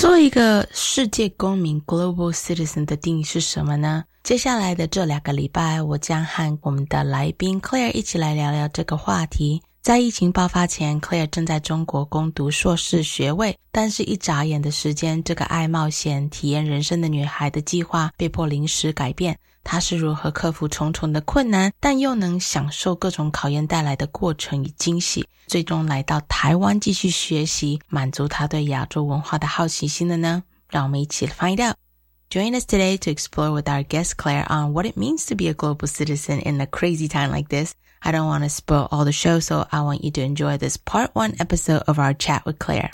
做一个世界公民 （global citizen） 的定义是什么呢？接下来的这两个礼拜，我将和我们的来宾 Claire 一起来聊聊这个话题。在疫情爆发前，Claire 正在中国攻读硕士学位，但是，一眨眼的时间，这个爱冒险、体验人生的女孩的计划被迫临时改变。她是如何克服重重的困难，但又能享受各种考验带来的过程与惊喜，最终来到台湾继续学习，满足她对亚洲文化的好奇心的呢？让我们一起 find out。Join us today to explore with our guest Claire on what it means to be a global citizen in a crazy time like this. I don't want to spoil all the show, so I want you to enjoy this part one episode of our chat with Claire.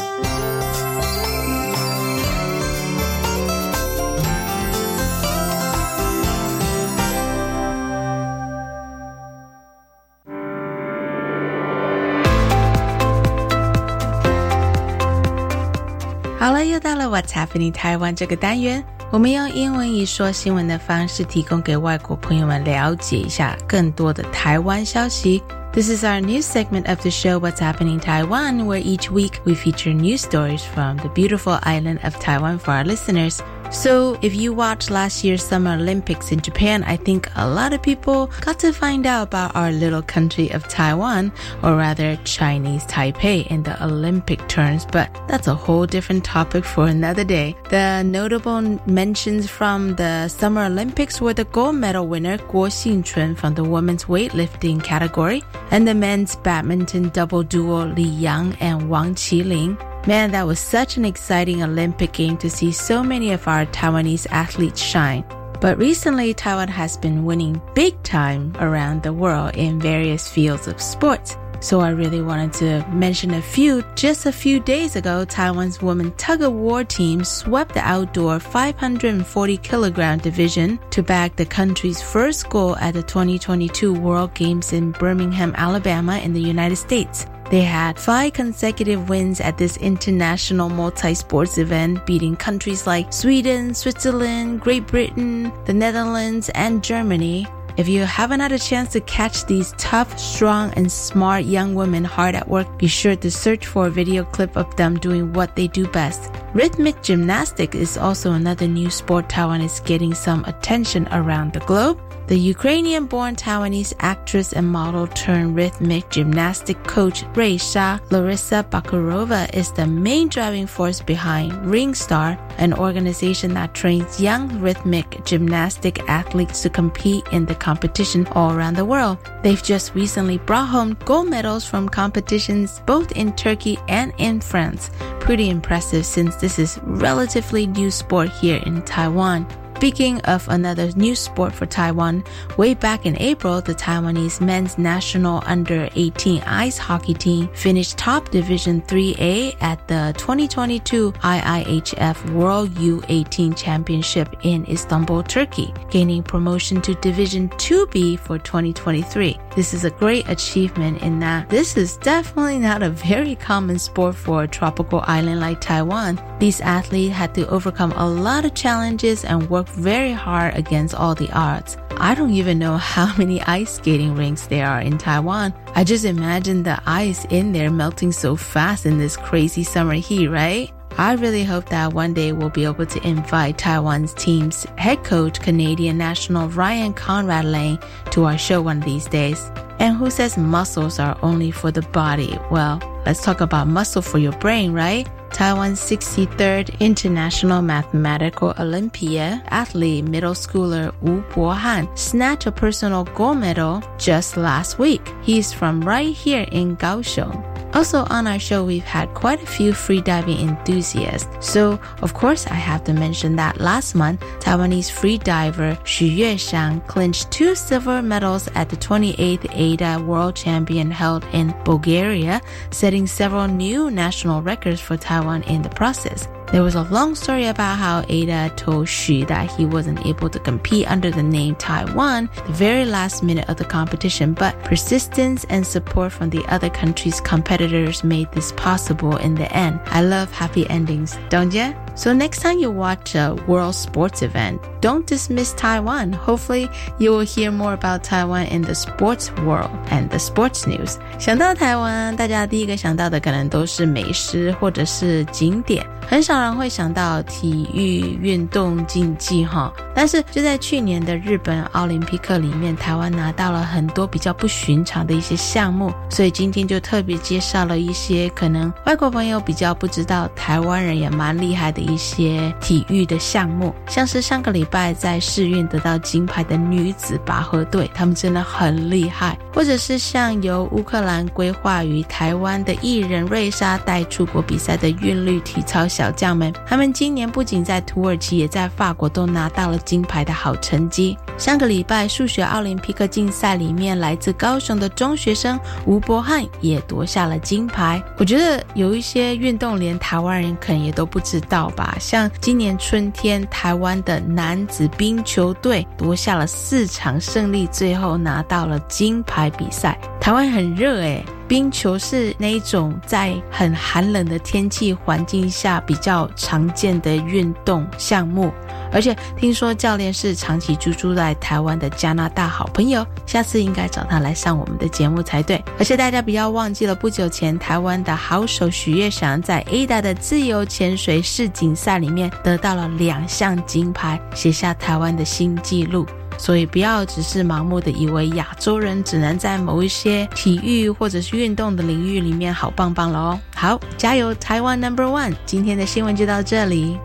好了，又到了 What's Happening Taiwan 这个单元，我们用英文一说新闻的方式，提供给外国朋友们了解一下更多的台湾消息。This is our news segment of the show What's Happening Taiwan, where each week we feature news stories from the beautiful island of Taiwan for our listeners. So, if you watched last year's Summer Olympics in Japan, I think a lot of people got to find out about our little country of Taiwan, or rather Chinese Taipei in the Olympic terms, but that's a whole different topic for another day. The notable mentions from the Summer Olympics were the gold medal winner Guo Xingchun from the women's weightlifting category and the men's badminton double duo Li Yang and Wang Qiling. Man, that was such an exciting Olympic game to see so many of our Taiwanese athletes shine. But recently, Taiwan has been winning big time around the world in various fields of sports. So I really wanted to mention a few. Just a few days ago, Taiwan's women tug of war team swept the outdoor 540 kilogram division to bag the country's first goal at the 2022 World Games in Birmingham, Alabama in the United States. They had five consecutive wins at this international multi-sports event, beating countries like Sweden, Switzerland, Great Britain, the Netherlands, and Germany. If you haven't had a chance to catch these tough, strong, and smart young women hard at work, be sure to search for a video clip of them doing what they do best. Rhythmic gymnastics is also another new sport Taiwan is getting some attention around the globe. The Ukrainian born Taiwanese actress and model turned rhythmic gymnastic coach Raisa Larissa Bakarova is the main driving force behind Ringstar, an organization that trains young rhythmic gymnastic athletes to compete in the competition all around the world. They've just recently brought home gold medals from competitions both in Turkey and in France. Pretty impressive since this is relatively new sport here in Taiwan. Speaking of another new sport for Taiwan, way back in April, the Taiwanese men's national under 18 ice hockey team finished top Division 3A at the 2022 IIHF World U18 Championship in Istanbul, Turkey, gaining promotion to Division 2B for 2023. This is a great achievement in that this is definitely not a very common sport for a tropical island like Taiwan. These athletes had to overcome a lot of challenges and work very hard against all the odds. I don't even know how many ice skating rinks there are in Taiwan. I just imagine the ice in there melting so fast in this crazy summer heat, right? I really hope that one day we'll be able to invite Taiwan's team's head coach, Canadian national Ryan Conrad Lane, to our show one of these days. And who says muscles are only for the body? Well, let's talk about muscle for your brain, right? Taiwan's 63rd International Mathematical Olympia athlete middle schooler Wu Bohan snatched a personal gold medal just last week. He's from right here in Kaohsiung. Also on our show, we've had quite a few freediving enthusiasts. So, of course, I have to mention that last month, Taiwanese freediver Xu Yuexiang clinched two silver medals at the 28th AIDA World Champion held in Bulgaria, setting several new national records for Taiwan in the process. There was a long story about how AIDA told Xu that he wasn't able to compete under the name Taiwan the very last minute of the competition, but persistence and support from the other country's competitors made this possible in the end. I love happy endings, don't you? So next time you watch a world sports event, don't dismiss Taiwan. Hopefully you will hear more about Taiwan in the sports world and the sports news. 想到台湾，大家第一个想到的可能都是美食或者是景点，很少人会想到体育运动竞技哈。但是就在去年的日本奥林匹克里面，台湾拿到了很多比较不寻常的一些项目，所以今天就特别介绍了一些可能外国朋友比较不知道，台湾人也蛮厉害的。一些体育的项目，像是上个礼拜在世运得到金牌的女子拔河队，他们真的很厉害；或者是像由乌克兰规划于台湾的艺人瑞莎带出国比赛的韵律体操小将们，他们今年不仅在土耳其，也在法国都拿到了金牌的好成绩。上个礼拜数学奥林匹克竞赛里面，来自高雄的中学生吴博翰也夺下了金牌。我觉得有一些运动连台湾人可能也都不知道。吧，像今年春天，台湾的男子冰球队夺下了四场胜利，最后拿到了金牌。比赛台湾很热诶，冰球是那一种在很寒冷的天气环境下比较常见的运动项目。而且听说教练是长期居住在台湾的加拿大好朋友，下次应该找他来上我们的节目才对。而且大家不要忘记了，不久前台湾的好手许月翔在 ADA 的自由潜水世锦赛里面得到了两项金牌，写下台湾的新纪录。所以不要只是盲目的以为亚洲人只能在某一些体育或者是运动的领域里面好棒棒了哦。好，加油，台湾 Number One！今天的新闻就到这里。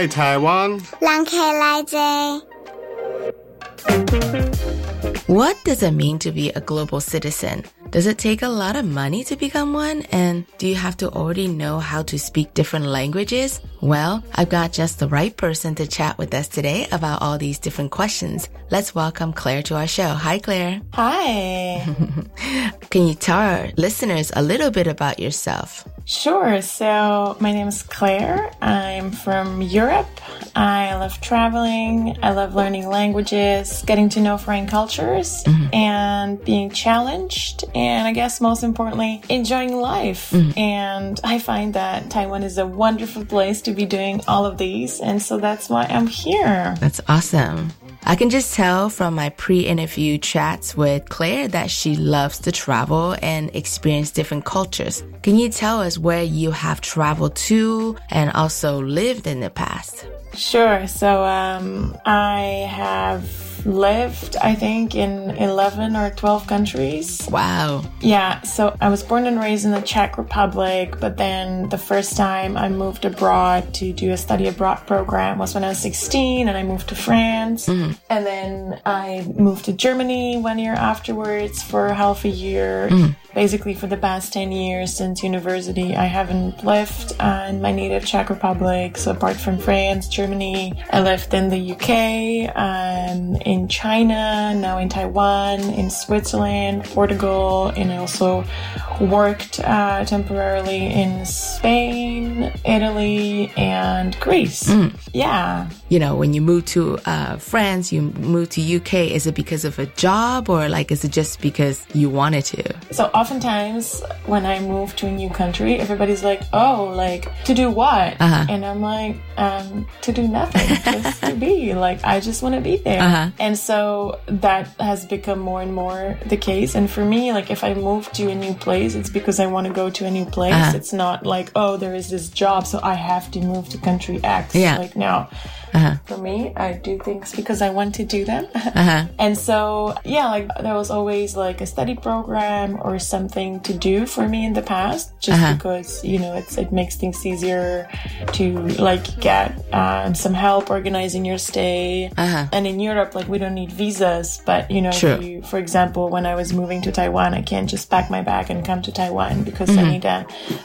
我爱台湾。让开来者。What does it mean to be a global citizen? Does it take a lot of money to become one? And do you have to already know how to speak different languages? Well, I've got just the right person to chat with us today about all these different questions. Let's welcome Claire to our show. Hi, Claire. Hi. Can you tell our listeners a little bit about yourself? Sure. So, my name is Claire. I'm from Europe. I love traveling. I love learning languages, getting to know foreign cultures, mm-hmm. and being challenged. And I guess most importantly, enjoying life. Mm-hmm. And I find that Taiwan is a wonderful place to be doing all of these. And so that's why I'm here. That's awesome. I can just tell from my pre-interview chats with Claire that she loves to travel and experience different cultures. Can you tell us where you have traveled to and also lived in the past? Sure. So um, I have lived, I think, in 11 or 12 countries. Wow. Yeah. So I was born and raised in the Czech Republic, but then the first time I moved abroad to do a study abroad program was when I was 16 and I moved to France. Mm. And then I moved to Germany one year afterwards for half a year. Mm basically for the past 10 years since university, I haven't lived in my native Czech Republic. So apart from France, Germany, I lived in the UK, um, in China, now in Taiwan, in Switzerland, Portugal, and I also worked uh, temporarily in Spain, Italy, and Greece. Mm. Yeah. You know, when you move to uh, France, you move to UK, is it because of a job or like is it just because you wanted to? So oftentimes when I move to a new country, everybody's like, oh, like to do what? Uh-huh. And I'm like, um, to do nothing, just to be. Like, I just want to be there. Uh-huh. And so that has become more and more the case. And for me, like if I move to a new place, it's because I want to go to a new place. Uh-huh. It's not like, oh, there is this job, so I have to move to country X. Yeah. Like no. Uh-huh. For me, I do things because I want to do them. Uh-huh. And so, yeah, like there was always like a study program or something to do for me in the past, just Uh-huh. because, you know, it's, it makes things easier to like get um, some help organizing your stay. Uh-huh. And in Europe, like we don't need visas, but you know, if you, for example, when I was moving to Taiwan, I can't just pack my bag and come to Taiwan because Mm-hmm. I need a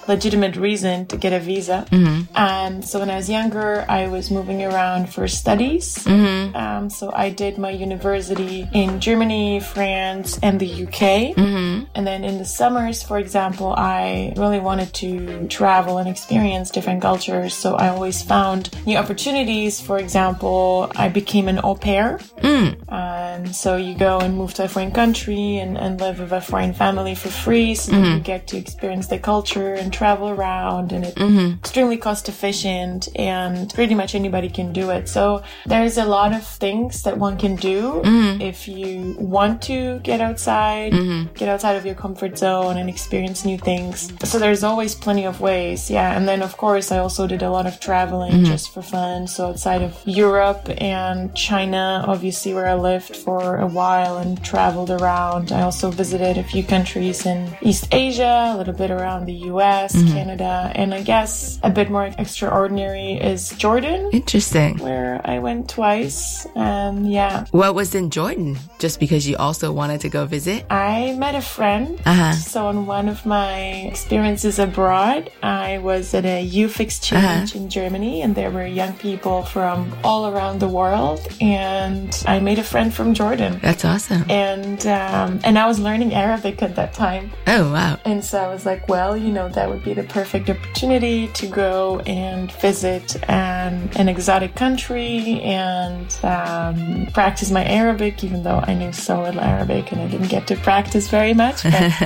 legitimate reason to get a visa. And so when I was younger, I was moving around for studies. Mm-hmm. Um, so I did my university in Germany, France, and the UK. Mm-hmm. And then in the summers, for example, I really wanted to travel and experience different cultures. So I always found new opportunities. For example, I became an au pair. Um, so you go and move to a foreign country and, and live with a foreign family for free. So that mm-hmm. you get to experience the culture and travel around. And it's mm-hmm. extremely cost efficient and pretty much anybody can do it. So there's a lot of things that one can do mm-hmm. if you want to get outside, get outside of your comfort zone and experience new things. So there's always plenty of ways. Yeah. And then of course I also did a lot of traveling just for fun. So outside of Europe and China, obviously where I lived for a while and traveled around. I also visited a few countries in East Asia, a little bit around the US, Canada, and I guess a bit more extraordinary is Jordan Interesting. where I went twice. And yeah, What was in Jordan? Just because you also wanted to go visit? I met a friend. Uh-huh. So on one of my experiences abroad, I was at a youth exchange in Germany, and there were young people from all around the world, and I made a friend from Jordan. That's awesome. And um, and I was learning Arabic at that time, Oh, wow. and so I was like, well, you know, that would be the perfect opportunity to go and visit an, an exotic country and um, practice my Arabic, even though I knew so little Arabic and I didn't get to practice very much. But,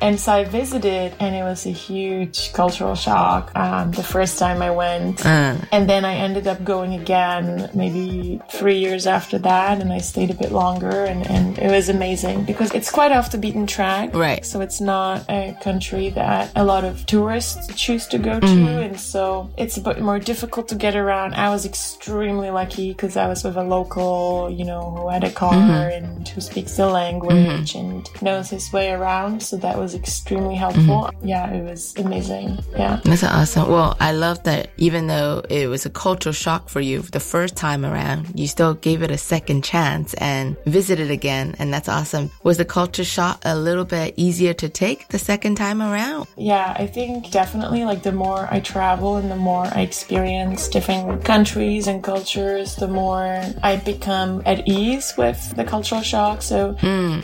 and so I visited, and it was a huge cultural shock um, the first time I went. Uh, And then I ended up going again maybe three years after that, and I stayed a bit longer, and, and it was amazing because it's quite off the beaten track. Right. So it's not a country that a lot of tourists choose to go to, Mm-hmm. and so it's a bit more difficult to get around. I was extremely lucky because I was with a local, you know, who had a car Mm-hmm. and who speaks the language and knows his way around. So that was extremely helpful. Mm-hmm. Yeah, it was amazing. Yeah. That's awesome. Well, I love that even though it was a cultural shock for you the first time around, you still gave it a second chance and visited again. And that's awesome. Was the culture shock a little bit easier to take the second time around? Yeah, I think definitely like the more I travel and the more I experience different countries and cultures, the more I become at ease with the cultural shock. So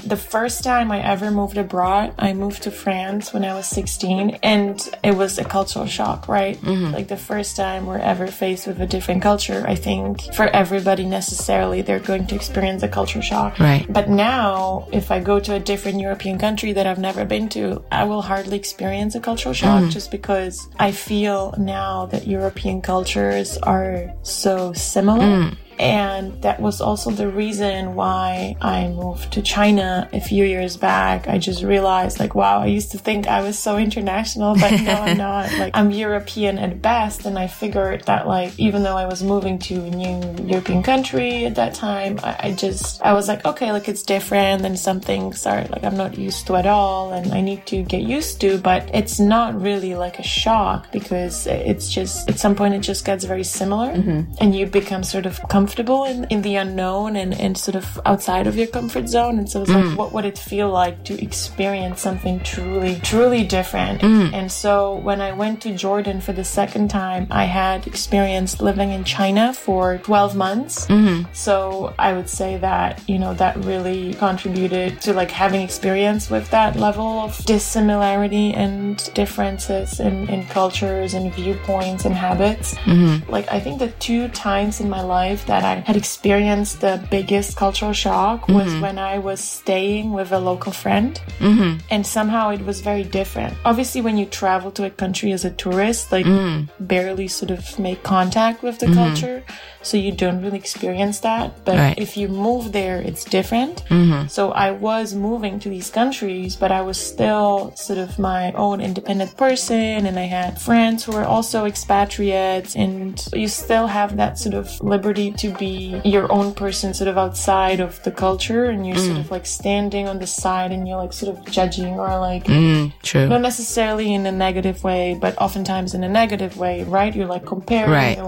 the first time I ever moved abroad, I moved to France when I was 16 and it was a cultural shock, right? Mm-hmm. Like the first time we're ever faced with a different culture, I think for everybody necessarily they're going to experience a culture shock. Right. But now, if I go to a different European country that I've never been to, I will hardly experience a cultural shock mm-hmm. just because I feel now that European cultures are so similar. Mm. And that was also the reason why I moved to China a few years back. I just realized, like, wow, I used to think I was so international, but no, I'm not. Like, I'm European at best. And I figured that, like, even though I was moving to a new European country at that time, I, I just, I was like, okay, like, it's different and some things are, like, I'm not used to at all and I need to get used to, but it's not really like a shock because it's just, at some point, it just gets very similar mm-hmm. and you become sort of comfortable in, in the unknown and, and sort of outside of your comfort zone. And so it's like, mm. what would it feel like to experience something truly, truly different? Mm. And so when I went to Jordan for the second time, I had experienced living in China for 12 months. Mm-hmm. So I would say that, you know, that really contributed to like having experience with that level of dissimilarity and differences in, in cultures and viewpoints and habits. Mm-hmm. Like I think the two times in my life that I had experienced the biggest cultural shock was mm-hmm. when I was staying with a local friend. Mm-hmm. And somehow it was very different. Obviously, when you travel to a country as a tourist, like mm. barely sort of make contact with the mm-hmm. culture. So you don't really experience that. But Right. if you move there, it's different. So I was moving to these countries, but I was still sort of my own independent person. And I had friends who were also expatriates. And you still have that sort of liberty to be your own person, sort of outside of the culture. And you're sort of like standing on the side and you're like sort of judging or like Mm, true. not necessarily in a negative way, but oftentimes in a negative way, right? You're like comparing, Right. you're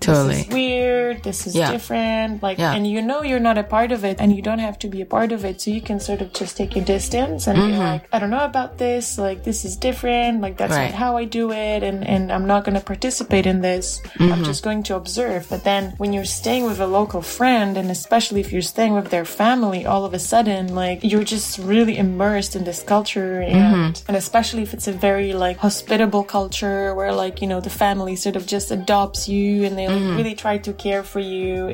like, Totally. this is weird, this is Yeah. different, like, Yeah. and you know you're not a part of it, and you don't have to be a part of it, so you can sort of just take your distance and Mm-hmm. be like, I don't know about this, like, this is different, like, that's Right. not how I do it, and and I'm not going to participate in this. Mm-hmm. I'm just going to observe. But then when you're staying with a local friend, and especially if you're staying with their family, all of a sudden, like, you're just really immersed in this culture, and Mm-hmm. and especially if it's a very like hospitable culture where like you know the family sort of just adopts you and they Mm-hmm. really try to care for you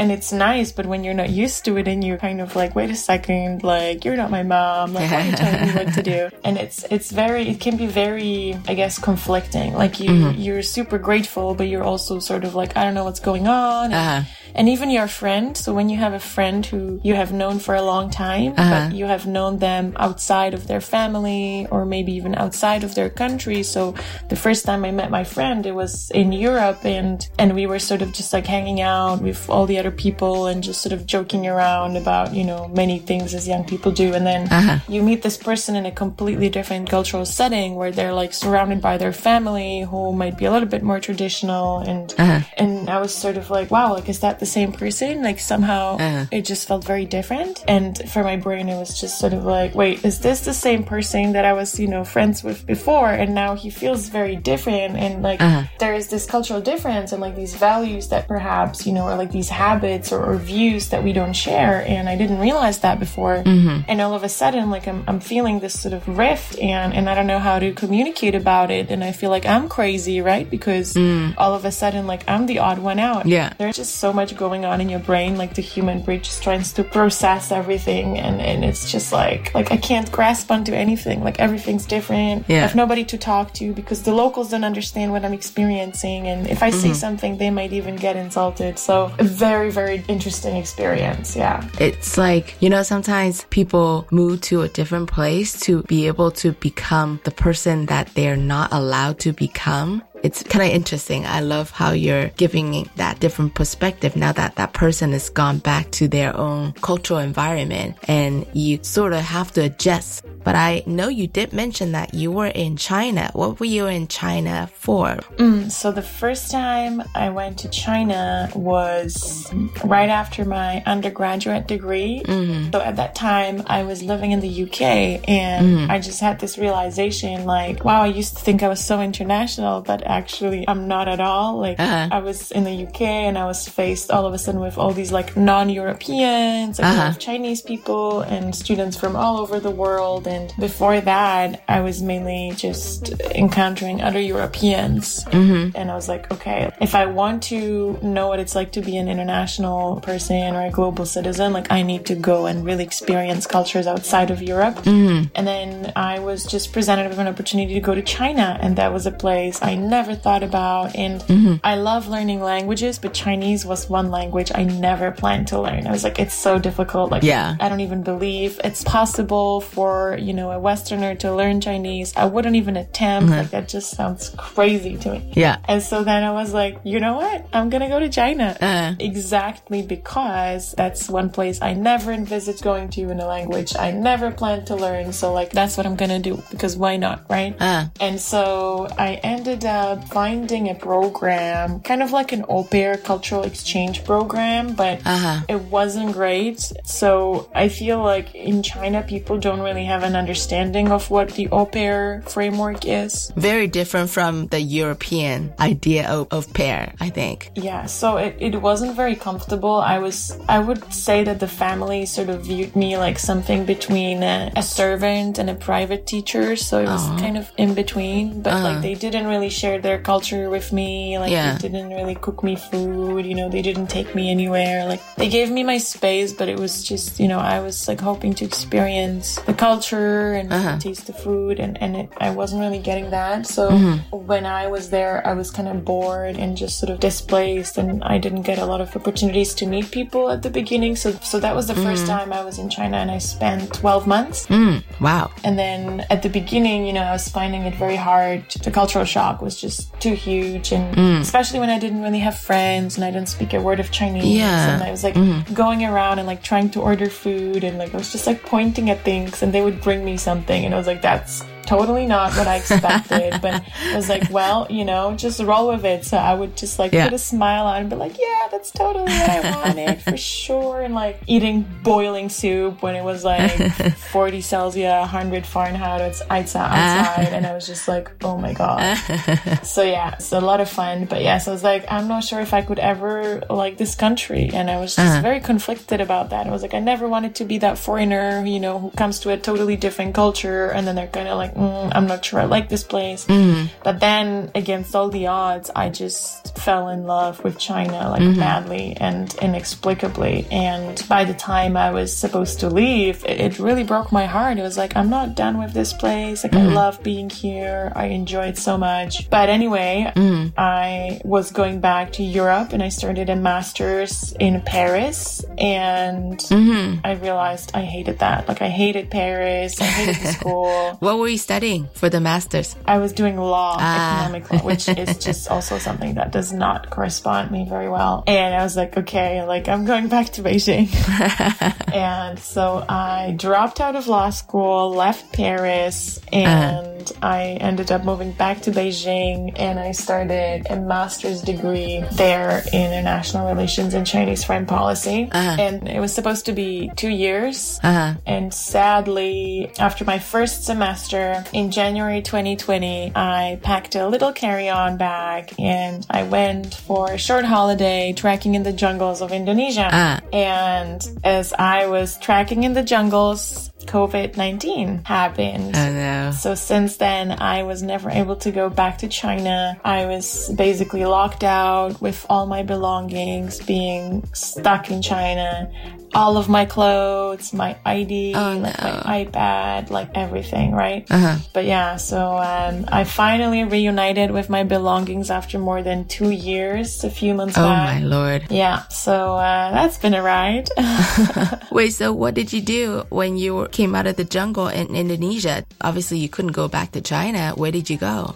and it's nice but when you're not used to it and you're kind of like wait a second like you're not my mom like why are you telling me what to do and it's it's very it can be very i guess conflicting like you Mm-hmm. you're super grateful but you're also sort of like i don't know what's going on Uh-huh. And even your friend so when you have a friend who you have known for a long time Uh-huh. but you have known them outside of their family or maybe even outside of their country so the first time i met my friend it was in europe and and we were sort of just like hanging out with all the other people and just sort of joking around about you know many things as young people do. And then you meet this person in a completely different cultural setting where they're like surrounded by their family who might be a little bit more traditional and and i was sort of like wow like is that the same person like somehow uh-huh. it just felt very different. And for my brain it was just sort of like wait is this the same person that i was you know friends with before? And now he feels very different. And like uh-huh. there is this cultural difference and like these values that perhaps you know or like these habits or, or views that we don't share. And i didn't realize that before. Mm-hmm. And all of a sudden like I'm, I'm feeling this sort of rift and and i don't know how to communicate about it. And i feel like i'm crazy right? Because mm. all of a sudden like i'm the odd one out. Yeah. there's just so much going on in your brain like the human brain just tries to process everything and and it's just like like i can't grasp onto anything. Like everything's different. Yeah. i have nobody to talk to because the locals don't understand what i'm experiencing and if i say mm-hmm. something they might even get insulted. So a very very interesting experience. Yeah. It's like, you know, sometimes people move to a different place to be able to become the person that they're not allowed to become. It's kind of interesting. I love how you're giving that different perspective now that that person has gone back to their own cultural environment and you sort of have to adjust. But I know you did mention that you were in China. What were you in China for? Mm, so the first time I went to China was right after my undergraduate degree. Mm-hmm. So at that time I was living in the UK and mm-hmm. I just had this realization like, wow, I used to think I was so international, but actually I'm not at all. Like uh-huh. I was in the UK and I was faced all of a sudden with all these like non-Europeans, like of uh-huh. Chinese people and students from all over the world. And before that, I was mainly just encountering other Europeans. Mm-hmm. And I was like, okay, if I want to know what it's like to be an international person or a global citizen, like I need to go and really experience cultures outside of Europe. Mm-hmm. And then I was just presented with an opportunity to go to China. And that was a place I never thought about. And I love learning languages, but Chinese was one language I never planned to learn. I was like, it's so difficult. Like, Yeah. I don't even believe it's possible for, you know, a Westerner to learn Chinese. I wouldn't even attempt. Like, that just sounds crazy to me. Yeah. And so then I was like, you know what? I'm gonna go to China. Uh. Exactly because that's one place I never envisaged going to in a language I never planned to learn. So like that's what I'm gonna do because why not, right? Uh. And so I ended up finding a program, kind of like an au pair cultural exchange program, but Uh-huh. it wasn't great. So I feel like in China, people don't really have an understanding of what the au pair framework is. Very different from the European idea of, of pair, I think. Yeah, so it, it wasn't very comfortable. I was, I would say that the family sort of viewed me like something between a, a servant and a private teacher. So it was kind of in between, but like they didn't really share their culture with me. Like Yeah. they didn't really cook me food, you know, they didn't take me anywhere. Like they gave me my space, but it was just, you know, I was like hoping to experience the culture and uh-huh. taste the food and, and it, I wasn't really getting that. So mm-hmm. when I was there, I was kind of bored and just sort of displaced and I didn't get a lot of opportunities to meet people at the beginning. So, so that was the first mm-hmm. time I was in China and I spent 12 months. Mm, wow. And then at the beginning, you know, I was finding it very hard. The cultural shock was just too huge. And mm. especially when I didn't really have friends and I didn't speak a word of Chinese. Yeah. And I was like mm-hmm. going around and like trying to order food and like I was just like pointing at things and they would bring me something. And I was like, that's totally not what I expected. but I was like, well, you know, just roll with it. So I would just like Yeah. put a smile on and be like, yeah, that's totally what I wanted for sure. And like eating boiling soup when it was like 40 Celsius, 100 Fahrenheit, it's outside, ah. outside. and I was just like, oh my God. so yeah, it's a lot of fun. But yes, I was like, I'm not sure if I could ever like this country. And I was just uh-huh. very conflicted about that. I was like, I never wanted to be that foreigner, you know, who comes to a totally different culture. And then they're kind of like, mm, I'm not sure I like this place. Mm-hmm. But then against all the odds, I just fell in love with China like mm-hmm. madly and inexplicably. And by the time I was supposed to leave, it, it really broke my heart. It was like, I'm not done with this place. Like, I mm-hmm. love being here. I enjoy it so much. But anyway, I was going back to Europe and I started a master's in Paris. And I realized I hated that. Like, I hated Paris. I hated school. What were you studying for the masters? I was doing law, ah. economic law, which is just also something that does not correspond me very well. And I was like, okay, like I'm going back to Beijing. and so I dropped out of law school, left Paris, uh-huh. and I ended up moving back to Beijing and I started a master's degree there in international relations and Chinese foreign policy. Uh-huh. And it was supposed to be two years. Uh-huh. And sadly, after my first semester in January 2020, I packed a little carry on bag and I went for a short holiday trekking in the jungles of Indonesia. Ah. And as I was trekking in the jungles, COVID 19 happened. Oh no. So since then, I was never able to go back to China. I was basically locked out with all my belongings, being stuck in China. All of my clothes, my ID, Oh, like my iPad, like everything, right? Uh-huh. But yeah, so um, I finally reunited with my belongings after more than two years, a few months Oh back. my lord. Yeah, so uh, that's been a ride. Wait, so what did you do when you came out of the jungle in Indonesia? Obviously, you couldn't go back to China. Where did you go?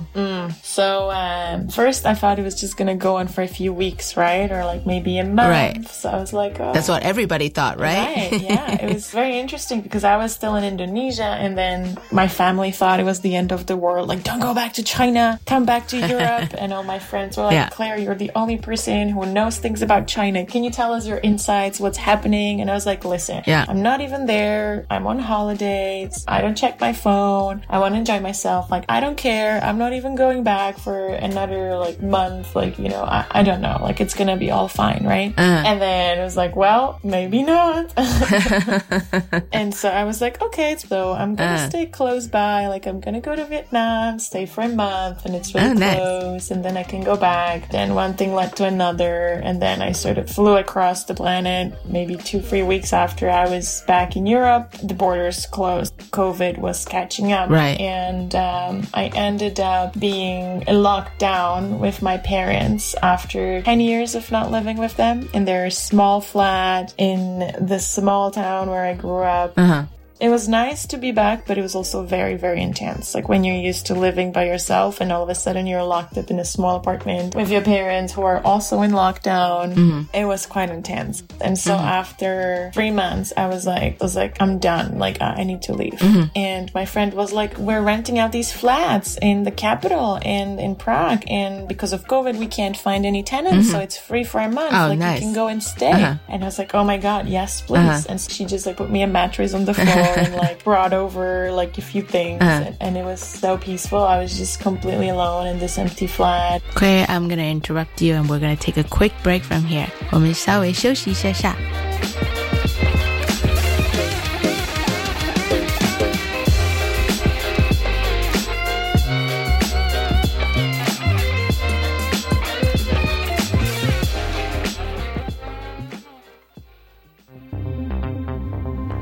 So um, first, I thought it was just gonna go on for a few weeks, right, or like maybe a month. Right. So I was like, oh, That's what everybody thought, right? Right, yeah. It was very interesting because I was still in Indonesia and then my family thought it was the end of the world. Like, don't go back to China, come back to Europe. and all my friends were like, Yeah. Claire, you're the only person who knows things about China. Can you tell us your insights? What's happening? And I was like, listen, Yeah. I'm not even there. I'm on holidays. I don't check my phone. I want to enjoy myself. Like, I don't care. I'm not even going back for another like month. Like, you know, I, I don't know. Like, it's going to be all fine, right? Uh-huh. And then it was like, well, maybe not. and so I was like, okay, so I'm gonna Uh. stay close by. Like I'm gonna go to Vietnam, stay for a month, and it's really Oh, nice. close, and then I can go back. Then one thing led to another, and then I sort of flew across the planet. Maybe two, three weeks after I was back in Europe, the borders closed. COVID was catching up, Right. And um, I ended up being locked down with my parents after 10 years of not living with them in their small flat in the small town where I grew up. Uh-huh. It was nice to be back, but it was also very, very intense. Like when you're used to living by yourself and all of a sudden you're locked up in a small apartment with your parents who are also in lockdown. It was quite intense. And so after three months, I was like, I was like, I'm done. Like I, I need to leave. And my friend was like, we're renting out these flats in the capital and in Prague. And because of COVID, we can't find any tenants. So it's free for a month. Oh, like nice. you can go and stay. Uh-huh. And I was like, oh my God, yes, please. Uh-huh. And she just like put me a mattress on the floor and like brought over like a few things, uh-huh. and, and, it was so peaceful. I was just completely alone in this empty flat. Okay, I'm gonna interrupt you, and we're gonna take a quick break from here. 我们稍微休息一下下。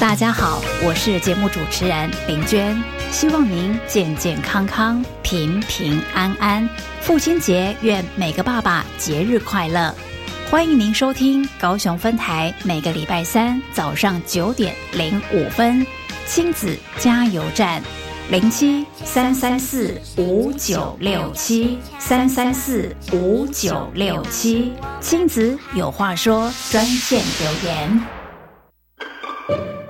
大家好，我是节目主持人林娟，希望您健健康康、平平安安。父亲节，愿每个爸爸节日快乐！欢迎您收听高雄分台每个礼拜三早上九点零五分亲子加油站，零七三三四五九六七三三四五九六七，亲子有话说专线留言。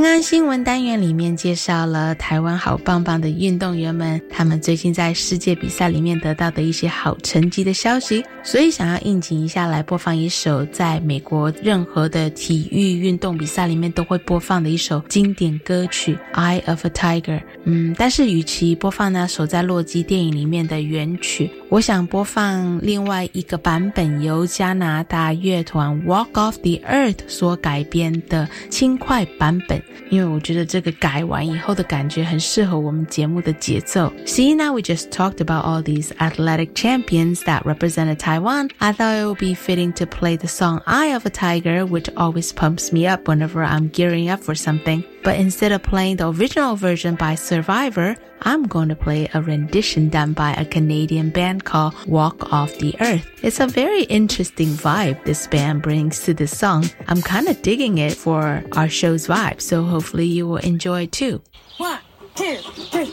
刚刚新闻单元里面介绍了台湾好棒棒的运动员们，他们最近在世界比赛里面得到的一些好成绩的消息，所以想要应景一下，来播放一首在美国任何的体育运动比赛里面都会播放的一首经典歌曲《Eye of a Tiger》。嗯，但是与其播放那首在洛基电影里面的原曲，我想播放另外一个版本，由加拿大乐团 Walk Off the Earth 所改编的轻快版本。因为我觉得这个改完以后的感觉很适合我们节目的节奏。See, now we just talked about all these athletic champions that represented Taiwan. I thought it would be fitting to play the song Eye of a Tiger, which always pumps me up whenever I'm gearing up for something. But instead of playing the original version by Survivor, I'm going to play a rendition done by a Canadian band called Walk Off the Earth. It's a very interesting vibe this band brings to this song. I'm kind of digging it for our show's vibe, so hopefully you will enjoy it too. One, two, three.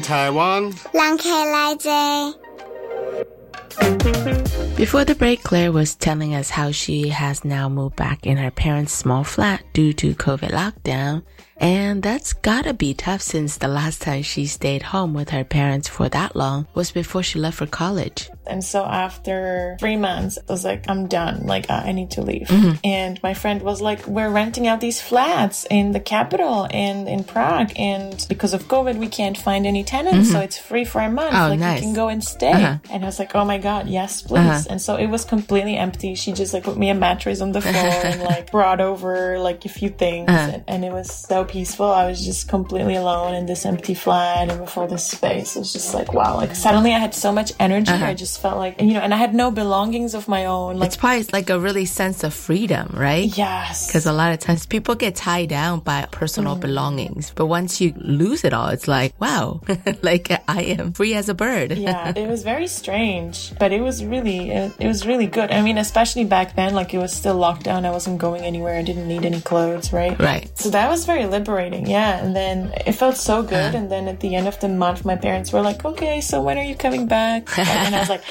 Taiwan. Before the break, Claire was telling us how she has now moved back in her parents' small flat due to COVID lockdown. And that's gotta be tough since the last time she stayed home with her parents for that long was before she left for college. And so after three months, I was like, I'm done. Like, I I need to leave. Mhm. And my friend was like, we're renting out these flats in the capital and in Prague. And because of COVID, we can't find any tenants. Mhm. So it's free for a month. Oh, like, nice. you can go and stay. Uh-huh. And I was like, oh my God, yes, please. Uh-huh. And so it was completely empty. She just like put me a mattress on the floor and like brought over like a few things. Uh-huh. And, and it was so peaceful. I was just completely alone in this empty flat and before this space. It was just like, wow. Like suddenly I had so much energy. Uh-huh. I just felt like, you know, and I had no belongings of my own. Like, it's probably like a really sense of freedom, right? Yes. Because a lot of times people get tied down by personal Mm. belongings. But once you lose it all, it's like, wow, like I am free as a bird. yeah, it was very strange, but it was really, it, it was really good. I mean, especially back then, like it was still lockdown. I wasn't going anywhere. I didn't need any clothes, right? Right. So that was very liberating. Yeah. And then it felt so good. Uh. And then at the end of the month, my parents were like, okay, so when are you coming back? and I was like,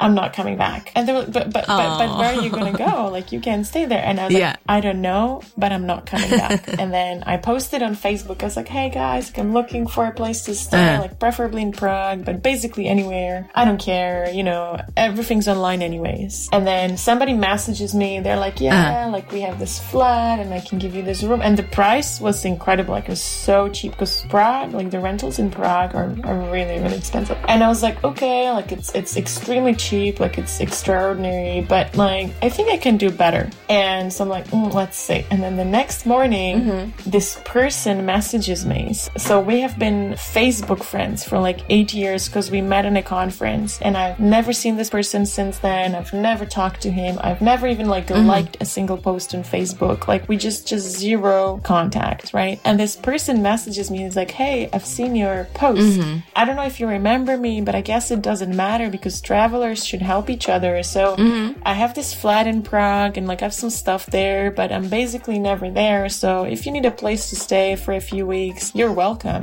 I'm not coming back. And they were, but, but, but, but where are you going to go? Like, you can't stay there. And I was Yeah. like, I don't know, but I'm not coming back. and then I posted on Facebook. I was like, hey guys, I'm looking for a place to stay, Uh. like preferably in Prague, but basically anywhere. I don't care. You know, everything's online anyways. And then somebody messages me. They're like, yeah, like we have this flat and I can give you this room. And the price was incredible. Like it was so cheap because Prague, like the rentals in Prague are, are really, really expensive. And I was like, okay, like it's, it's extremely cheap. Like it's extraordinary, but like, I think I can do better. And so I'm like, mm, let's see. And then the next morning, this person messages me. So we have been Facebook friends for like eight years because we met in a conference and I've never seen this person since then. I've never talked to him. I've never even like Mhm. liked a single post on Facebook. Like we just, just zero contact, right? And this person messages me. He's like, Hey, I've seen your post. Mhm. I don't know if you remember me, but I guess it doesn't matter because travelers should help each other. So I have this flat in Prague and like I have some stuff there, but I'm basically never there. So if you need a place to stay for a few weeks, you're welcome.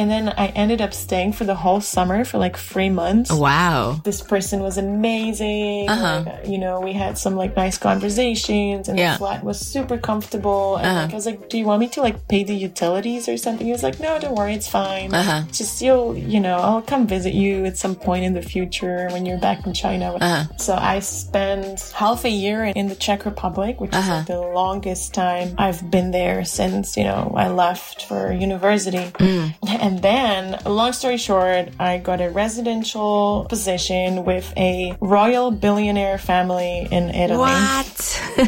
And then I ended up staying for the whole summer for like three months. Wow. This person was amazing. Uh-huh. Like, you know, we had some like nice conversations and Yeah. the flat was super comfortable. And Uh-huh. like, I was like, do you want me to like pay the utilities or something? He was like, no, don't worry. It's fine. Uh-huh. Just you'll, you know, I'll come visit you at some point in the future when you're back in China. Uh-huh. So I spent half a year in the Czech Republic, which is Uh-huh. like the longest time I've been there since, you know, I left for university. Mm. And then, long story short, I got a residential position with a royal billionaire family in Italy. What?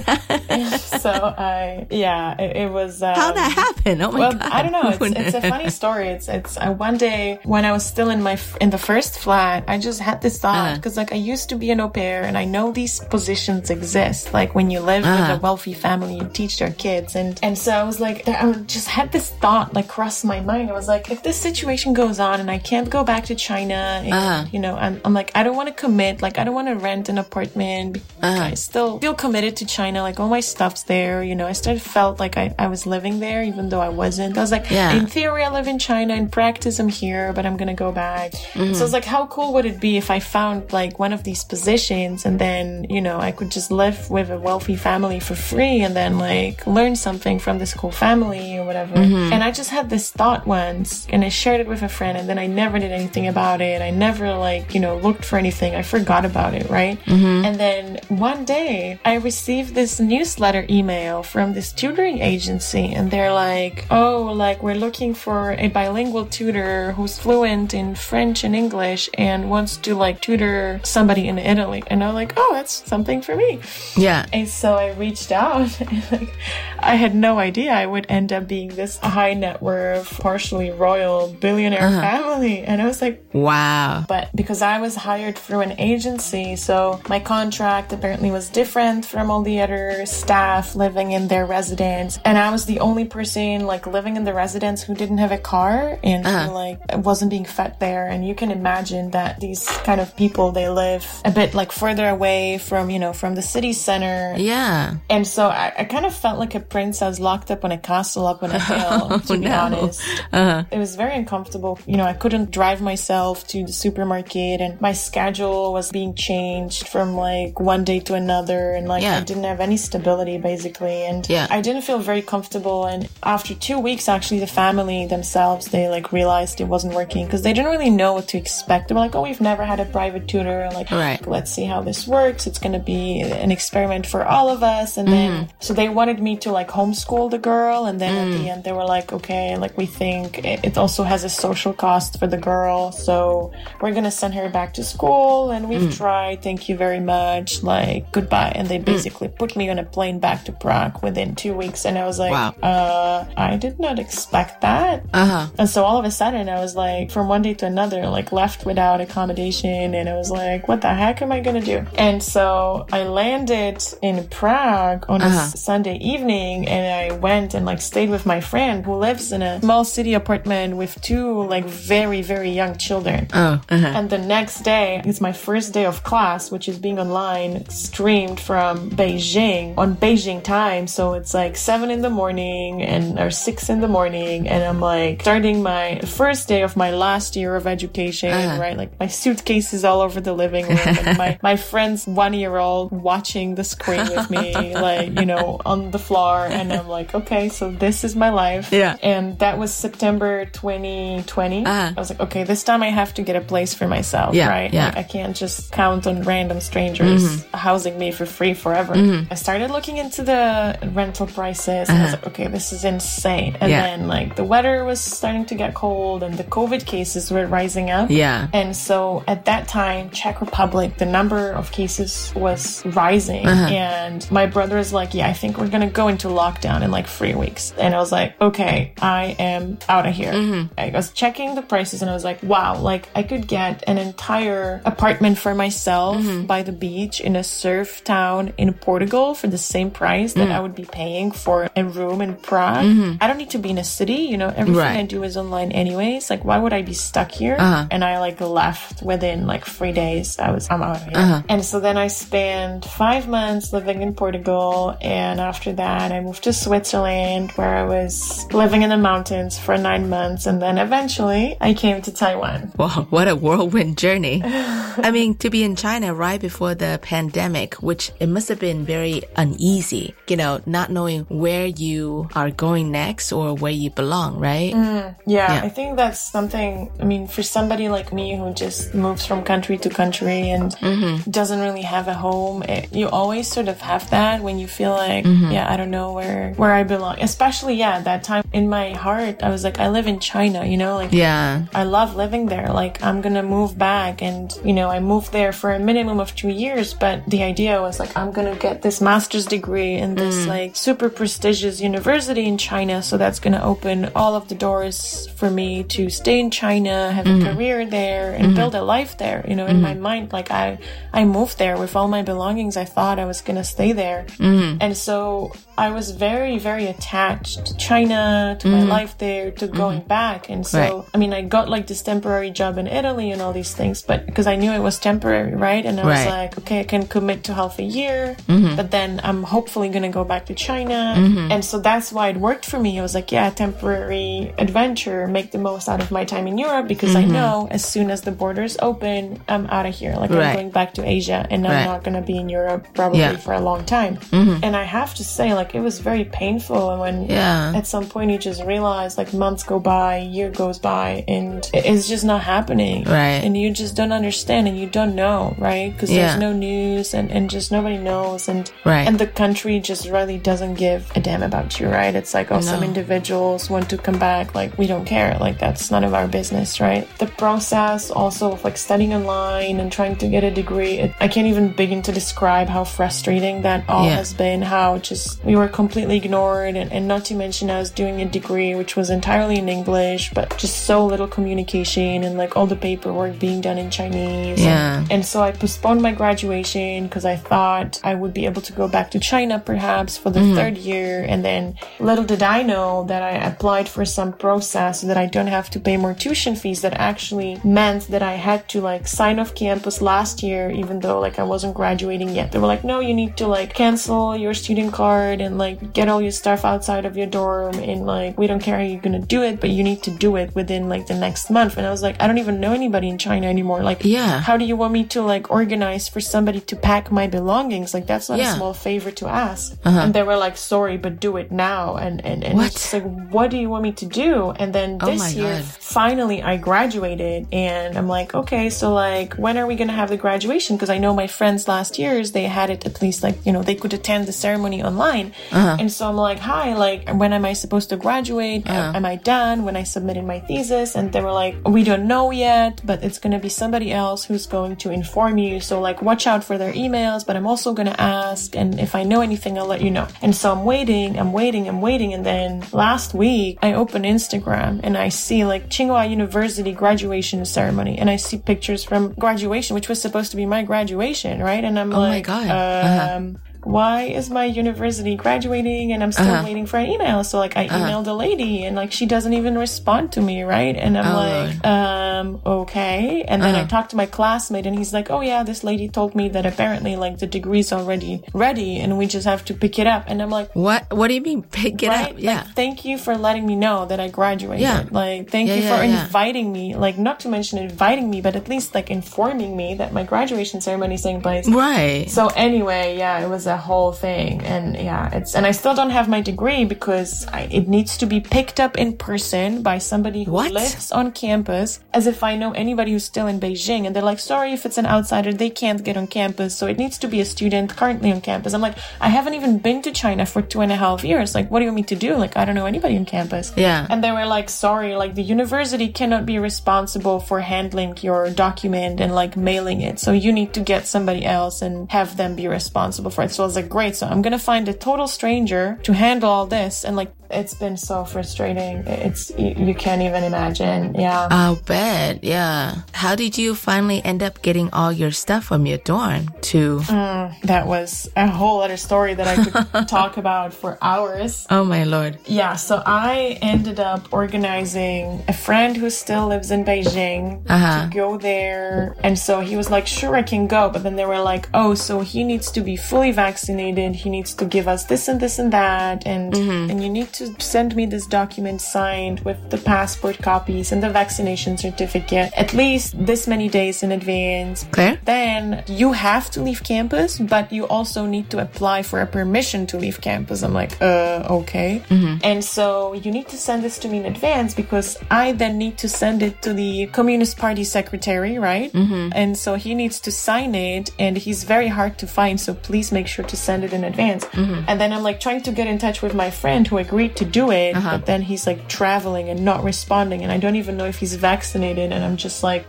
so I, yeah, it, it was. Um, How'd that happen? Oh my well, god. I don't know. It's, it's a funny story. It's it's uh, one day when I was still in my f- in the first flat, I just had this thought Uh-huh. because like I used to be an au pair and I know these positions exist. Like when you live Uh-huh. with a wealthy family, you teach their kids, and and so I was like, I just had this thought like cross my mind. I was like, if this situation goes on and I can't go back to China, and, Uh-huh. you know, I'm, I'm like, I don't want to commit. Like I don't want to rent an apartment. Uh-huh. I still feel committed to China. Like all my stuff's there. You know, I still felt like I, I was living there, even though I wasn't. I was like, Yeah. in theory, I live in China. In practice, I'm here, but I'm gonna go back. Mm-hmm. So it's like, how cool would it be if I found like one of these positions and then, you know, I could just live with a wealthy family for free and then like learn something from this cool family or whatever. Mm-hmm. And I just had this thought once and I shared it with a friend and then I never did anything about it. I never like, you know, looked for anything. I forgot about it, right? Mm-hmm. And then one day I received this newsletter email from this tutoring agency and they're like, oh, like we're looking for a bilingual tutor who's fluent in French and English and wants to like tutor somebody in Italy. And I'm like, oh, that's something for me. Yeah. And so I reached out and like I had no idea I would end up being this high net worth, partially royal billionaire Uh-huh. family. And I was like, Wow. but because I was hired through an agency, so my contract apparently was different from all the other staff living in their residence. And I was the only person like living in the residence who didn't have a car and Uh-huh. like wasn't being fed there. And you can imagine that these kind of people, they live a bit like further away from, you know, from the city center. Yeah. And so I, I kind of felt like a princess locked up in a castle up on a hill, to be no. honest. Uh-huh. It was very uncomfortable. You know, I couldn't drive myself to the supermarket and my schedule was being changed from like one day to another and like Yeah. I didn't have any stability basically and Yeah. I didn't feel very comfortable and after 2 weeks actually the family themselves they like realized it wasn't working because they didn't really know what to expect. They were like, "Oh, we've never had a private tutor. Like, Right. let's see how this works. It's going to be an experiment for all of us." And then so they wanted me to like homeschool the girl and then at the end they were like, "Okay, like we think it, it also has a social cost for the girl, so we're going to send her back to school and we've tried. Thank you very much. Like, goodbye." And they basically put me on a plane back to Prague within 2 weeks and I was like, Wow. "Uh, I did not expect that." Uh huh. And so all of a sudden, I was like, from one day to another, like left without accommodation. And I was like, what the heck am I going to do? And so I landed in Prague on a Uh-huh. s- Sunday evening and I went and like stayed with my friend who lives in a small city apartment with two like very, very young children. Oh. Uh-huh. And the next day, it's my first day of class, which is being online, streamed from Beijing on Beijing time. So it's like seven in the morning and or six in the morning, and I'm like starting my first day of my last year of education, Uh-huh. right? Like my suitcase is all over the living room, and my my friend's one year old watching the screen with me, like you know, on the floor, and I'm like, okay, so this is my life, Yeah. And that was September 2020. Uh-huh. I was like, okay, this time I have to get a place for myself, Yeah, right? yeah. Like, I can't just count on random strangers Mm-hmm. housing me for free forever. I started looking into the rental prices and I was like, okay, this is insane. And Uh-huh. Yeah. then like the weather was starting to get cold and the COVID cases were rising up. Yeah. And so at that time, Czech Republic, the number of cases was rising. Uh-huh. And my brother is like, yeah, I think we're going to go into lockdown in like three weeks. And I was like, okay, I am out of here. Mm-hmm. I was checking the prices and I was like, wow, like I could get an entire apartment for myself Mm-hmm. by the beach in a surf town in Portugal for the same price that Mm. I would be paying for a room in Prague. Mhm. I don't need to be in a city, you know, everything Right. I do is online anyways. Like, why would I be stuck here? Uh-huh. And I like left within like three days. I was, I'm out of here. Uh-huh. And so then I spent five months living in Portugal. And after that, I moved to Switzerland where I was living in the mountains for nine months. And then eventually I came to Taiwan. Wow, what a whirlwind journey. I mean, to be in China right before the pandemic, which it must have been very uneasy, you know, not knowing where you are going next or where you belong, right? Mm, yeah, Yeah. I think that's something. I mean, for somebody like me who just moves from country to country and Mm-hmm. doesn't really have a home, it, you always sort of have that when you feel like, Mhm. yeah, I don't know where where I belong. Especially, yeah, that time in my heart, I was like, I live in China, you know, like Yeah. I love living there. Like I'm gonna move back, and you know, I moved there for a minimum of two years. But the idea was like I'm gonna get this master's degree in this Mm. like super prestigious university in China, so that's gonna open all of the doors for me to stay in China, have Mhm. a career there, and Mhm. build a life there. You know, in Mhm. my mind, like I I moved there with all my belongings. I thought I was gonna stay there, Mhm. and so I was very very attached to China, to my Mhm. life there, to going back, and so. Right. I mean, I got like this temporary job in Italy and all these things, but because I knew it was temporary, right? And I was like, okay, I can commit to half a year, Mhm. but then I'm hopefully going to go back to China. Mhm. And so that's why it worked for me. I was like, yeah, temporary adventure, make the most out of my time in Europe because I Mhm. know as soon as the borders open, I'm out of here. Like Right. I'm going back to Asia and I'm Right. not going to be in Europe probably Yeah. for a long time. Mhm. And I have to say, like, it was very painful and when Yeah. at some point you just realize like months go by, year goes by, and it's just not happening. Right. And you just don't understand and you don't know, right? Because Yeah. there's no news and, and just nobody knows. And, Right. and the country just really doesn't give a damn about you, right? It's like, oh, some individuals want to come back. Like, we don't care. Like, that's none of our business, right? The process also of like studying online and trying to get a degree, it, I can't even begin to describe how frustrating that all Yeah. has been, how just we were completely ignored. And, and not to mention, I was doing a degree which was entirely in English, but just so little communication and like all the paperwork being done in Chinese. And- Yeah. and so I postponed my graduation because I thought I would be able to go back to China perhaps for the Mhm. third year. And then little did I know that I applied for some process so that I don't have to pay more tuition fees that actually meant that I had to like sign off campus last year, even though like I wasn't graduating yet. They were like, no, you need to like cancel your student card and like get all your stuff outside of your dorm. And like, we don't care how you're going to do it, but you need to do it within like the next month. And I was like, I don't even know anybody in China anymore. Like, Yeah. how do you want me to like organize for somebody to pack my belongings? Like that's not Yeah. a small favor to ask. Uh-huh. And they were like, sorry, but do it now. And and, and What? it's like, what do you want me to do? And then Oh this my year, God. finally, I graduated, and I'm like, okay, so like, when are we gonna have the graduation? Because I know my friends last year's they had it at least like you know they could attend the ceremony online. Uh-huh. And so I'm like, hi, like, when am I supposed to graduate? Uh-huh. Am I done? When I submitted my thesis, and they were like, we don't know yet, but it's gonna be somebody else who's going to inform you. So like, watch out for their emails. But I'm also gonna ask, and if I know anything, I'll let you know. And so I'm waiting, I'm waiting, I'm waiting, and then last week I open Instagram and I see like Tsinghua University graduation ceremony, and I see pictures from graduation, which was supposed to be my graduation, right? And I'm Oh my like, God. Uh-huh. Why is my university graduating and I'm still Uh-huh. waiting for an email? So like I Uh-huh. emailed a lady and like she doesn't even respond to me, right? And I'm Oh, like, um, okay. And then I Uh-huh. talked to my classmate and he's like, oh yeah, this lady told me that apparently like the degree's already ready and we just have to pick it up. And I'm like, What? What do you mean? Pick it right? up? Yeah. Like, thank you for letting me know that I graduated. Yeah. Like, thank Yeah, you yeah, for yeah. inviting me. Like, not to mention inviting me, but at least like informing me that my graduation ceremony is taking place. Right. So anyway, yeah, it was a whole thing, and yeah, it's and I still don't have my degree because I, it needs to be picked up in person by somebody who What? lives on campus, as if I know anybody who's still in Beijing, and they're like, sorry if it's an outsider, they can't get on campus, so it needs to be a student currently on campus. I'm like, I haven't even been to China for two and a half years. Like, what do you want me to do? Like, I don't know anybody on campus. Yeah. And they were like, sorry, like the university cannot be responsible for handling your document and like mailing it. So you need to get somebody else and have them be responsible for it. So So I was like, great. So I'm gonna find a total stranger to handle all this, and like it's been so frustrating. It's you, you can't even imagine. Yeah. I'll bet. Yeah. How did you finally end up getting all your stuff from your dorm to? Mm, that was a whole other story that I could talk about for hours. Oh my lord. Yeah, so I ended up organizing a friend who still lives in Beijing Uh-huh. to go there. And so he was like, sure, I can go. But then they were like, oh, so he needs to be fully vaccinated. He needs to give us this and this and that. And, mm-hmm. and you need to send me this document signed with the passport copies and the vaccination certificate at least this many days in advance. Claire? Then you have to leave campus, but you also need to apply for a permission to leave campus. I'm like, uh, okay. Mm-hmm. And so you need to send this to me in advance because I then need to send it to the Communist Party secretary, right? Mm-hmm. And so he needs to sign it and he's very hard to find. So please make sure to send it in advance. Mm-hmm. And then I'm like trying to get in touch with my friend who agreed to do it, uh-huh. but then he's like traveling and not responding. And I don't even know if he's vaccinated. And I'm just like,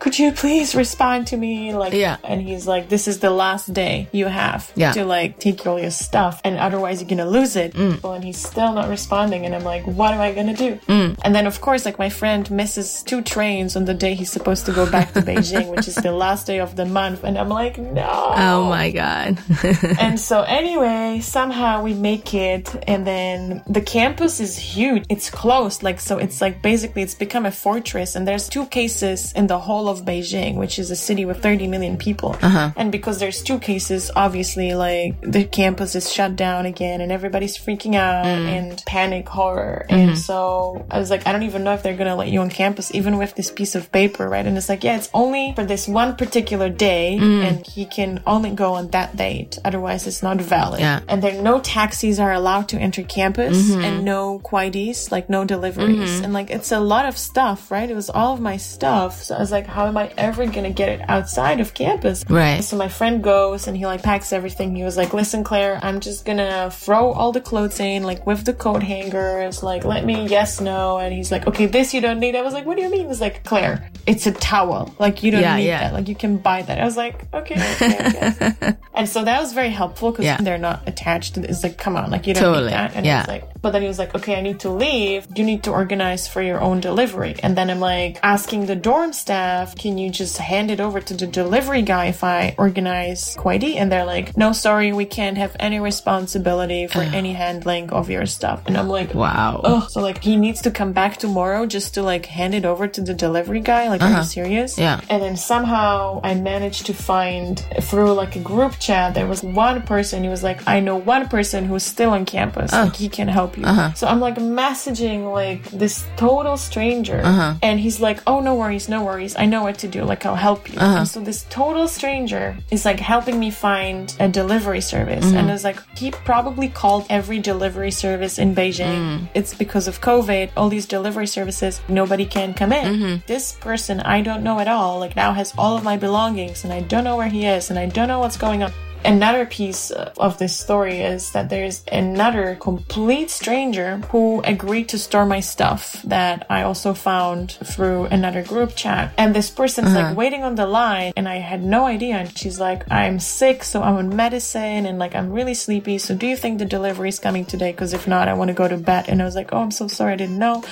could you please respond to me? Like, Yeah. And he's like, this is the last day you have Yeah. to like take all your stuff, and otherwise you're gonna lose it. Mm. Well, and he's still not responding, and I'm like, what am I gonna do? Mm. And then of course, like my friend misses two trains on the day he's supposed to go back to Beijing, which is the last day of the month, and I'm like, no. Oh my god. and so anyway, somehow we make it, and then the campus is huge. It's closed, like so. It's like basically it's become a fortress, and there's two cases in the whole of Beijing, which is a city with 30 million people. Uh-huh. And because there's two cases, obviously, like the campus is shut down again, and everybody's freaking out mm. and panic horror. And mm-hmm. so I was like, I don't even know if they're gonna let you on campus, even with this piece of paper, right? And it's like, yeah, it's only for this one particular day, mm. and he can only go on that date. Otherwise, it's not valid. Yeah. And then no taxis are allowed to enter campus, mm-hmm. and no kuaidis, like no deliveries, mm-hmm. and like it's a lot of stuff, right? It was all of my stuff. So I was like, how am I ever gonna get it outside of campus? Right. So my friend goes and he like packs everything. He was like, listen, Claire, I'm just gonna throw all the clothes in, like with the coat hangers, like let me yes, no. And he's like, okay, this you don't need. I was like, what do you mean? He's like, Claire, it's a towel. Like you don't Yeah, need yeah. that. Like you can buy that. I was like, okay, okay, and so that was very helpful because Yeah. they're not attached to this. Like, come on, like you don't Totally, need that. And yeah. Like, but then he was like, okay, I need to leave. You need to organize for your own delivery. And then I'm like asking the dorm staff, can you just hand it over to the delivery guy if I organize kuaidi? And they're like, no, sorry, we can't have any responsibility for any handling of your stuff. And I'm like, wow. Oh, so like he needs to come back tomorrow just to like hand it over to the delivery guy? Like, are you uh-huh. serious? Yeah. And then somehow I managed to find through like a group chat, there was one person who was like, I know one person who's still on campus. Like he can help you. Uh-huh. So I'm like messaging like this total stranger. Uh-huh. And he's like, Oh, no worries, no worries. I know what to do. Like I'll help you. Uh-huh. And so this total stranger is like helping me find a delivery service. And mm-hmm. it was like he probably called every delivery service in Beijing. Mm. It's because of COVID, all these delivery services, nobody can come in. Mm-hmm. This person I don't know at all, like now has all of my belongings and I don't know where he is and I don't know what's going on. Another piece of this story is that there's another complete stranger who agreed to store my stuff that I also found through another group chat. And this person's like mm-hmm. waiting on the line, and I had no idea. And she's like, I'm sick, so I'm on medicine, and like I'm really sleepy. So do you think the delivery is coming today? Because if not, I want to go to bed. And I was like, Oh, I'm so sorry, I didn't know.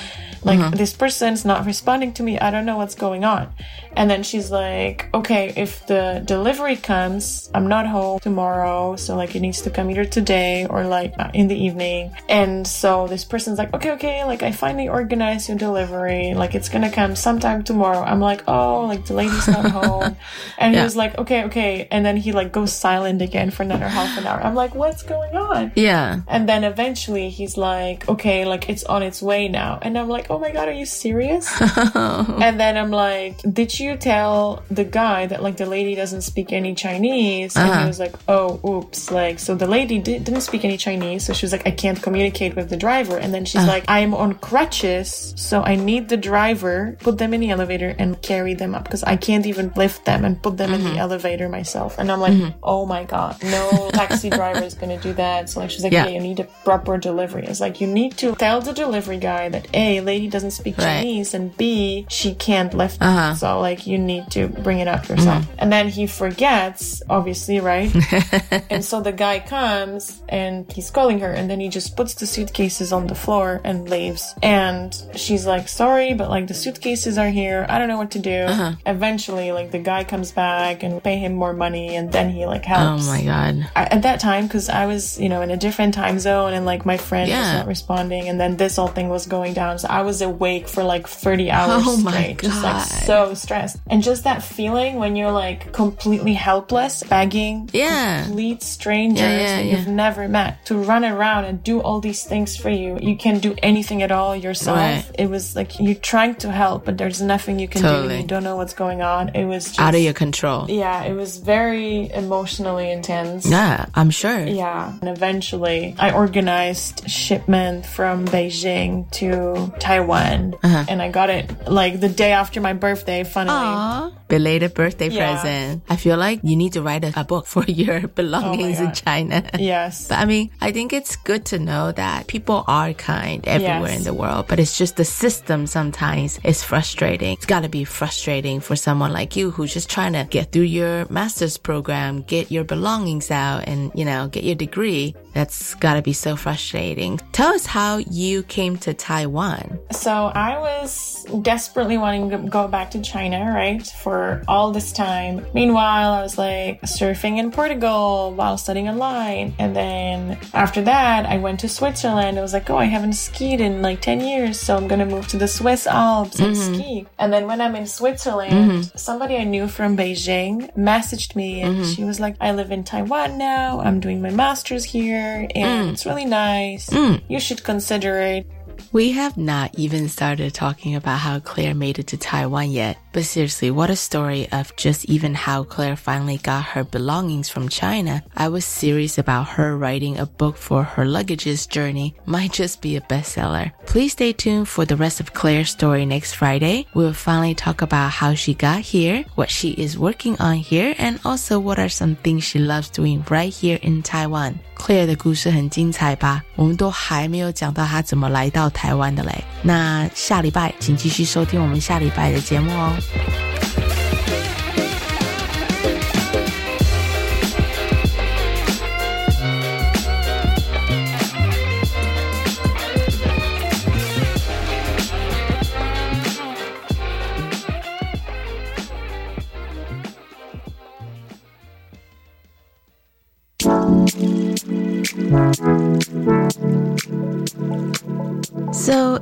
Like mm-hmm. this person's not responding to me. I don't know what's going on. And then she's like, okay, if the delivery comes, I'm not home tomorrow. So like it needs to come either today or like uh, in the evening. And so this person's like, okay, okay, like I finally organized your delivery. Like it's going to come sometime tomorrow. I'm like, oh, like the lady's not home. And he was like, okay, okay. And then he like goes silent again for another half an hour. I'm like, what's going on? Yeah. And then eventually he's like, okay, like it's on its way now. And I'm like, oh my God, are you serious? and then I'm like, did you tell the guy that like the lady doesn't speak any Chinese? And he was like, oh, oops. Like, so the lady di- didn't speak any Chinese. So she was like, I can't communicate with the driver. And then she's ah. like, I'm on crutches. So I need the driver, put them in the elevator and carry them up because I can't even lift them and put them in the mm-hmm. elevator myself. And I'm like, mm-hmm. oh my God, no taxi driver is going to do that. So like, she's like, Yeah. yeah, you need a proper delivery. It's like, you need to tell the delivery guy that A, lady doesn't speak Right. Chinese and B, she can't lift Uh-huh. So like, you need to bring it up yourself. Mm-hmm. And then he forgets, obviously, right? and so the guy comes and he's calling her and then he just puts the suitcases on the floor and leaves. And she's like, sorry, but like the suitcases are here. I don't know what to do. Uh-huh. Eventually, like the guy comes back and pay him more money and then he like helps. Oh my god. I, at that time, because I was, you know, in a different time zone and like my friend was not responding and then this whole thing was going down. So I was awake for like 30 hours Oh my straight, just like so stressed. And just that feeling when you're like completely helpless, begging Yeah. Complete strangers Yeah, yeah, that you've never met to run around and do all these things for you. You can't do anything at all yourself. Right. It was like you're trying to help, but there's nothing you can do. Totally. and You don't know what's going on. It was just Out of your control. yeah, it was very emotionally intense. Yeah, I'm sure. Yeah. And eventually I organized shipment from Beijing to Taiwan. Uh-huh. And I got it like the day after my birthday, funnily. Aw. Belated birthday Yeah. present. I feel like you need to write a, a book for your belongings in China. Yes. But I mean, I think it's good to know that people are kind everywhere Yes. in the world, but it's just the system sometimes is frustrating. It's gotta be frustrating for someone like you who's just trying to get through your master's program, get your belongings out and, you know, get your degree. That's gotta be so frustrating. Tell us how you came to Taiwan. So I was desperately wanting to go back to China, right? For all this time. Meanwhile, I was like surfing in Portugal while studying online. And then after that, I went to Switzerland. I was like, oh, I haven't skied in like 10 years. So I'm going to move to the Swiss Alps and Mhm. ski. And then when I'm in Switzerland, Mhm. somebody I knew from Beijing messaged me and Mhm. she was like, I live in Taiwan now. I'm doing my master's here and Mm. it's really nice. Mm. You should consider it. We have not even started talking about how Claire made it to Taiwan yet. But seriously, what a story of just even how Claire finally got her belongings from China. I was serious about her writing a book for her luggages journey. Might just be a bestseller. Please stay tuned for the rest of Claire's story next Friday. We'll finally talk about how she got here, what she is working on here, and also what are some things she loves doing right here in Taiwan. Clear 的故事很精彩吧？我们都还没有讲到她怎么来到台湾的嘞。那下礼拜请继续收听我们下礼拜的节目哦。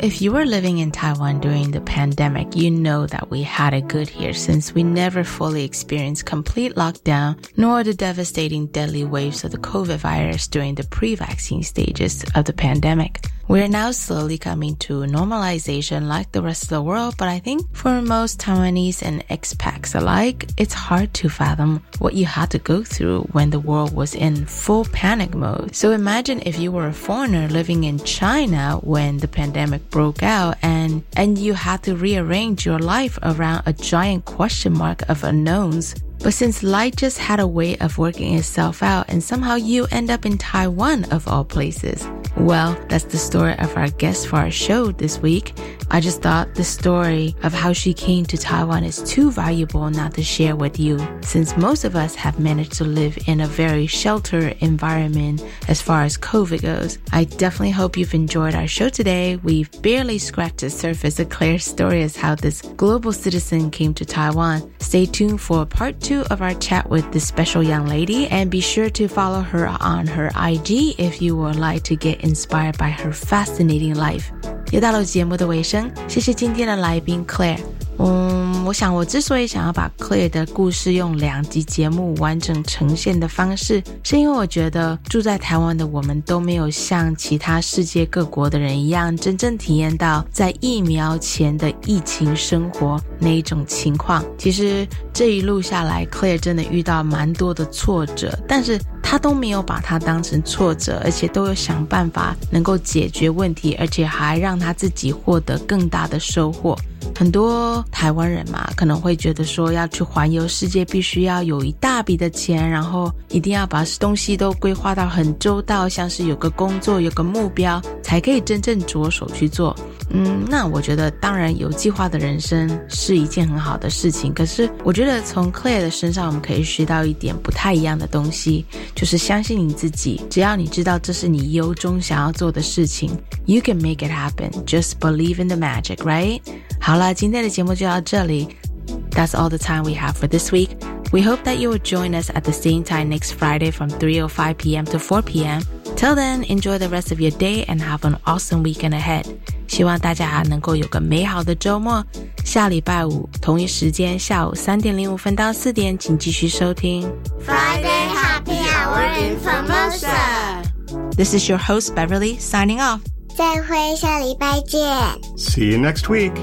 If you were living in Taiwan during the pandemic, you know that we had a good here since we never fully experienced complete lockdown nor the devastating deadly waves of the COVID virus during the pre-vaccine stages of the pandemic. We're now slowly coming to normalization like the rest of the world, but I think for most Taiwanese and expats alike, it's hard to fathom what you had to go through when the world was in full panic mode. So imagine if you were a foreigner living in China when the pandemic broke out and, and you had to rearrange your life around a giant question mark of unknowns. But since life just had a way of working itself out and somehow you end up in Taiwan of all places. Well, that's the story of our guest for our show this week. I just thought the story of how she came to Taiwan is too valuable not to share with you, since most of us have managed to live in a very sheltered environment as far as COVID goes. I definitely hope you've enjoyed our show today. We've barely scratched the surface of Claire's story as how this global citizen came to Taiwan. Stay tuned for part two of our chat with this special young lady and be sure to follow her on her IG if you would like to get inspired by her fascinating life. 又到了节目的尾声，谢谢今天的来宾 Claire。嗯，我想我之所以想要把 Claire 的故事用两集节目完整呈现的方式，是因为我觉得住在台湾的我们都没有像其他世界各国的人一样，真正体验到在疫苗前的疫情生活那一种情况。其实这一路下来，Claire 真的遇到蛮多的挫折，但是他都没有把它当成挫折，而且都有想办法能够解决问题，而且还让他自己获得更大的收获。很多台湾人嘛，可能会觉得说要去环游世界，必须要有一大笔的钱，然后一定要把东西都规划到很周到，像是有个工作、有个目标，才可以真正着手去做。嗯，那我觉得当然有计划的人生是一件很好的事情。可是我觉得从 Claire 的身上，我们可以学到一点不太一样的东西，就是相信你自己。只要你知道这是你由衷想要做的事情，You can make it happen. Just believe in the magic, right? 好了，今天的节目就到这里。That's all the time we have for this week. We hope that you will join us at the same time next Friday from 3:05 p.m. to 4 p.m. Till then, enjoy the rest of your day and have an awesome weekend ahead. 希望大家还能够有个美好的周末。下礼拜五同一时间下午三点零五分到四点，请继续收听 Friday Happy Hour in Formosa. This is your host Beverly signing off. 再会，下礼拜见。 See you next week.